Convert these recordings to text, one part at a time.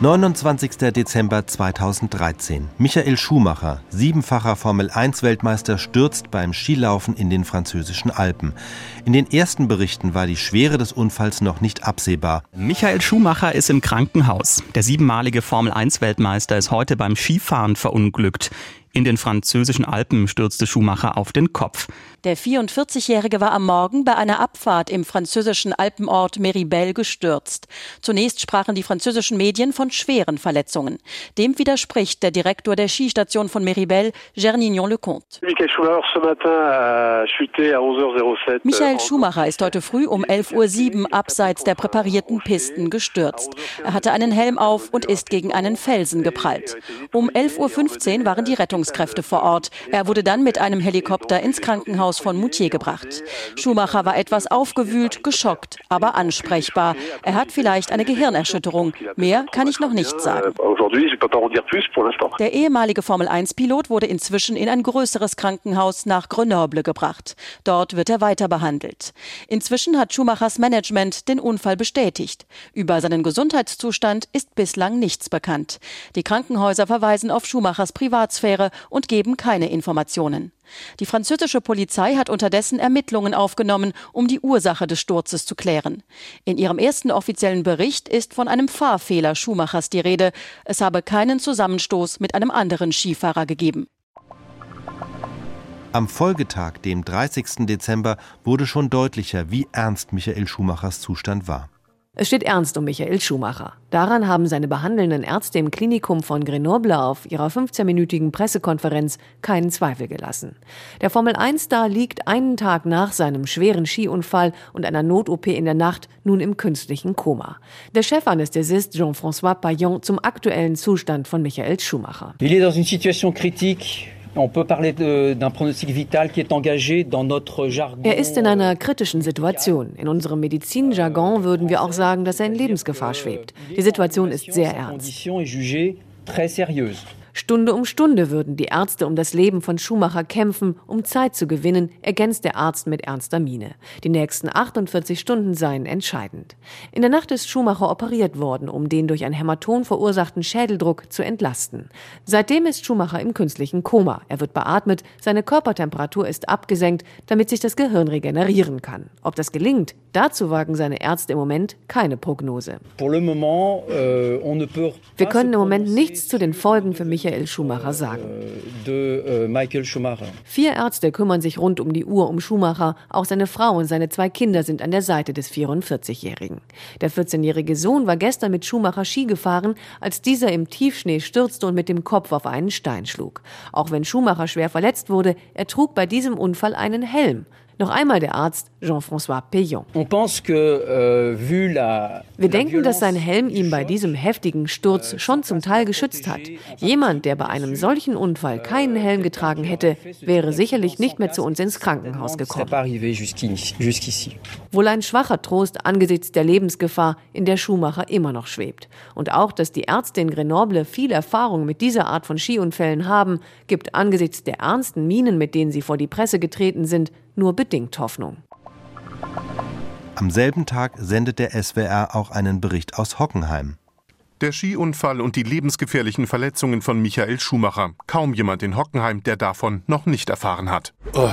29. Dezember 2013. Michael Schumacher, siebenfacher Formel-1-Weltmeister, stürzt beim Skilaufen in den französischen Alpen. In den ersten Berichten war die Schwere des Unfalls noch nicht absehbar. Michael Schumacher ist im Krankenhaus. Der siebenmalige Formel-1-Weltmeister ist heute beim Skifahren verunglückt. In den französischen Alpen stürzte Schumacher auf den Kopf. Der 44-Jährige war am Morgen bei einer Abfahrt im französischen Alpenort Meribel gestürzt. Zunächst sprachen die französischen Medien von schweren Verletzungen. Dem widerspricht der Direktor der Skistation von Meribel, Gernignon Lecomte. Michael Schumacher ist heute früh um 11.07 Uhr abseits der präparierten Pisten gestürzt. Er hatte einen Helm auf und ist gegen einen Felsen geprallt. Um 11.15 Uhr waren die Rettungskräfte vor Ort. Er wurde dann mit einem Helikopter ins Krankenhaus Krankenhaus von Moutier gebracht. Schumacher war etwas aufgewühlt, geschockt, aber ansprechbar. Er hat vielleicht eine Gehirnerschütterung. Mehr kann ich noch nicht sagen. Der ehemalige Formel-1-Pilot wurde inzwischen in ein größeres Krankenhaus nach Grenoble gebracht. Dort wird er weiter behandelt. Inzwischen hat Schumachers Management den Unfall bestätigt. Über seinen Gesundheitszustand ist bislang nichts bekannt. Die Krankenhäuser verweisen auf Schumachers Privatsphäre und geben keine Informationen. Die französische Polizei hat unterdessen Ermittlungen aufgenommen, um die Ursache des Sturzes zu klären. In ihrem ersten offiziellen Bericht ist von einem Fahrfehler Schumachers die Rede. Es habe keinen Zusammenstoß mit einem anderen Skifahrer gegeben. Am Folgetag, dem 30. Dezember, wurde schon deutlicher, wie ernst Michael Schumachers Zustand war. Es steht ernst um Michael Schumacher. Daran haben seine behandelnden Ärzte im Klinikum von Grenoble auf ihrer 15-minütigen Pressekonferenz keinen Zweifel gelassen. Der Formel-1-Star liegt einen Tag nach seinem schweren Skiunfall und einer Not-OP in der Nacht nun im künstlichen Koma. Der Chefanästhesist Jean-François Payon zum aktuellen Zustand von Michael Schumacher. Il est dans une situation critique er ist in einer kritischen Situation. In unserem Medizinjargon würden wir auch sagen, dass er in Lebensgefahr schwebt. Die Situation ist sehr ernst. Stunde um Stunde würden die Ärzte um das Leben von Schumacher kämpfen, um Zeit zu gewinnen, ergänzt der Arzt mit ernster Miene. Die nächsten 48 Stunden seien entscheidend. In der Nacht ist Schumacher operiert worden, um den durch ein Hämaton verursachten Schädeldruck zu entlasten. Seitdem ist Schumacher im künstlichen Koma. Er wird beatmet, seine Körpertemperatur ist abgesenkt, damit sich das Gehirn regenerieren kann. Ob das gelingt, dazu wagen seine Ärzte im Moment keine Prognose. Euh, Wir können im Moment nichts zu den Folgen für Michael Michael Schumacher sagen. Äh, Vier Ärzte kümmern sich rund um die Uhr um Schumacher. Auch seine Frau und seine zwei Kinder sind an der Seite des 44-Jährigen. Der 14-jährige Sohn war gestern mit Schumacher Ski gefahren, als dieser im Tiefschnee stürzte und mit dem Kopf auf einen Stein schlug. Auch wenn Schumacher schwer verletzt wurde, er trug bei diesem Unfall einen Helm. Noch einmal der Arzt Jean-François Payon. Euh, Wir denken, dass sein Helm ihm bei diesem heftigen Sturz schon zum Teil geschützt hat. Jemand, der bei einem solchen Unfall keinen Helm getragen hätte, wäre sicherlich nicht mehr zu uns ins Krankenhaus gekommen. Wohl ein schwacher Trost angesichts der Lebensgefahr, in der Schumacher immer noch schwebt. Und auch, dass die Ärzte in Grenoble viel Erfahrung mit dieser Art von Skiunfällen haben, gibt angesichts der ernsten Minen, mit denen sie vor die Presse getreten sind, nur bedingt Hoffnung. Am selben Tag sendet der SWR auch einen Bericht aus Hockenheim. Der Skiunfall und die lebensgefährlichen Verletzungen von Michael Schumacher. Kaum jemand in Hockenheim, der davon noch nicht erfahren hat. Oh,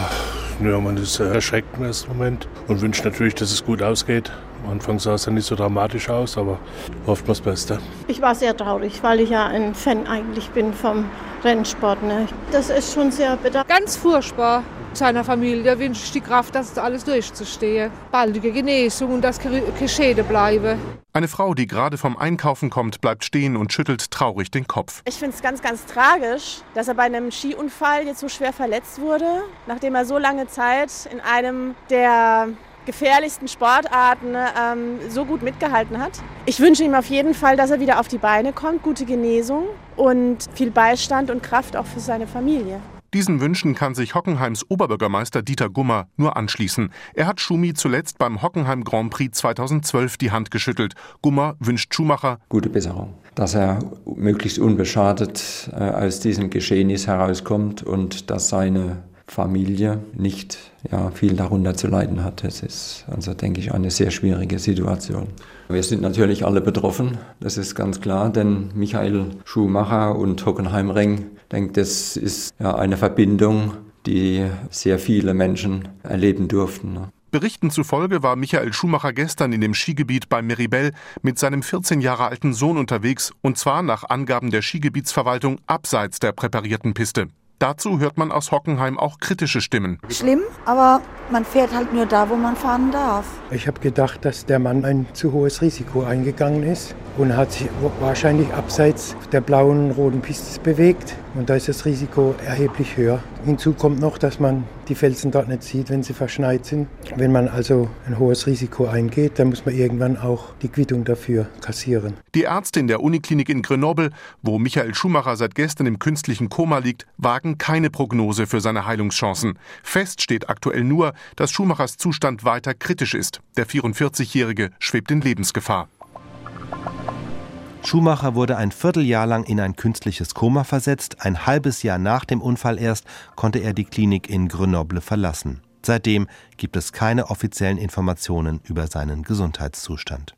ja, man ist erschreckt im ersten Moment und wünscht natürlich, dass es gut ausgeht. Am Anfang sah es ja nicht so dramatisch aus, aber hofft man das Beste. Ich war sehr traurig, weil ich ja ein Fan eigentlich bin vom Rennsport. Ne? Das ist schon sehr bitter. Ganz furchtbar seiner Familie wünsche ich die Kraft, das alles durchzustehen. Baldige Genesung und dass keine Schäde bleibe. Eine Frau, die gerade vom Einkaufen kommt, bleibt stehen und schüttelt traurig den Kopf. Ich finde es ganz, ganz tragisch, dass er bei einem Skiunfall jetzt so schwer verletzt wurde, nachdem er so lange Zeit in einem der gefährlichsten Sportarten ähm, so gut mitgehalten hat. Ich wünsche ihm auf jeden Fall, dass er wieder auf die Beine kommt, gute Genesung und viel Beistand und Kraft auch für seine Familie. Diesen Wünschen kann sich Hockenheims Oberbürgermeister Dieter Gummer nur anschließen. Er hat Schumi zuletzt beim Hockenheim Grand Prix 2012 die Hand geschüttelt. Gummer wünscht Schumacher gute Besserung, dass er möglichst unbeschadet äh, aus diesem Geschehnis herauskommt und dass seine Familie nicht ja, viel darunter zu leiden hat. Es ist also, denke ich, eine sehr schwierige Situation. Wir sind natürlich alle betroffen, das ist ganz klar, denn Michael Schumacher und Hockenheimring, denke, das ist ja eine Verbindung, die sehr viele Menschen erleben durften. Berichten zufolge war Michael Schumacher gestern in dem Skigebiet bei Meribel mit seinem 14 Jahre alten Sohn unterwegs und zwar nach Angaben der Skigebietsverwaltung abseits der präparierten Piste. Dazu hört man aus Hockenheim auch kritische Stimmen. Schlimm, aber man fährt halt nur da, wo man fahren darf. Ich habe gedacht, dass der Mann ein zu hohes Risiko eingegangen ist und hat sich wahrscheinlich abseits der blauen roten Piste bewegt. Und da ist das Risiko erheblich höher. Hinzu kommt noch, dass man die Felsen dort nicht sieht, wenn sie verschneit sind. Wenn man also ein hohes Risiko eingeht, dann muss man irgendwann auch die Quittung dafür kassieren. Die Ärztin der Uniklinik in Grenoble, wo Michael Schumacher seit gestern im künstlichen Koma liegt, wagen keine Prognose für seine Heilungschancen. Fest steht aktuell nur, dass Schumachers Zustand weiter kritisch ist. Der 44-Jährige schwebt in Lebensgefahr. Schumacher wurde ein Vierteljahr lang in ein künstliches Koma versetzt. Ein halbes Jahr nach dem Unfall erst konnte er die Klinik in Grenoble verlassen. Seitdem gibt es keine offiziellen Informationen über seinen Gesundheitszustand.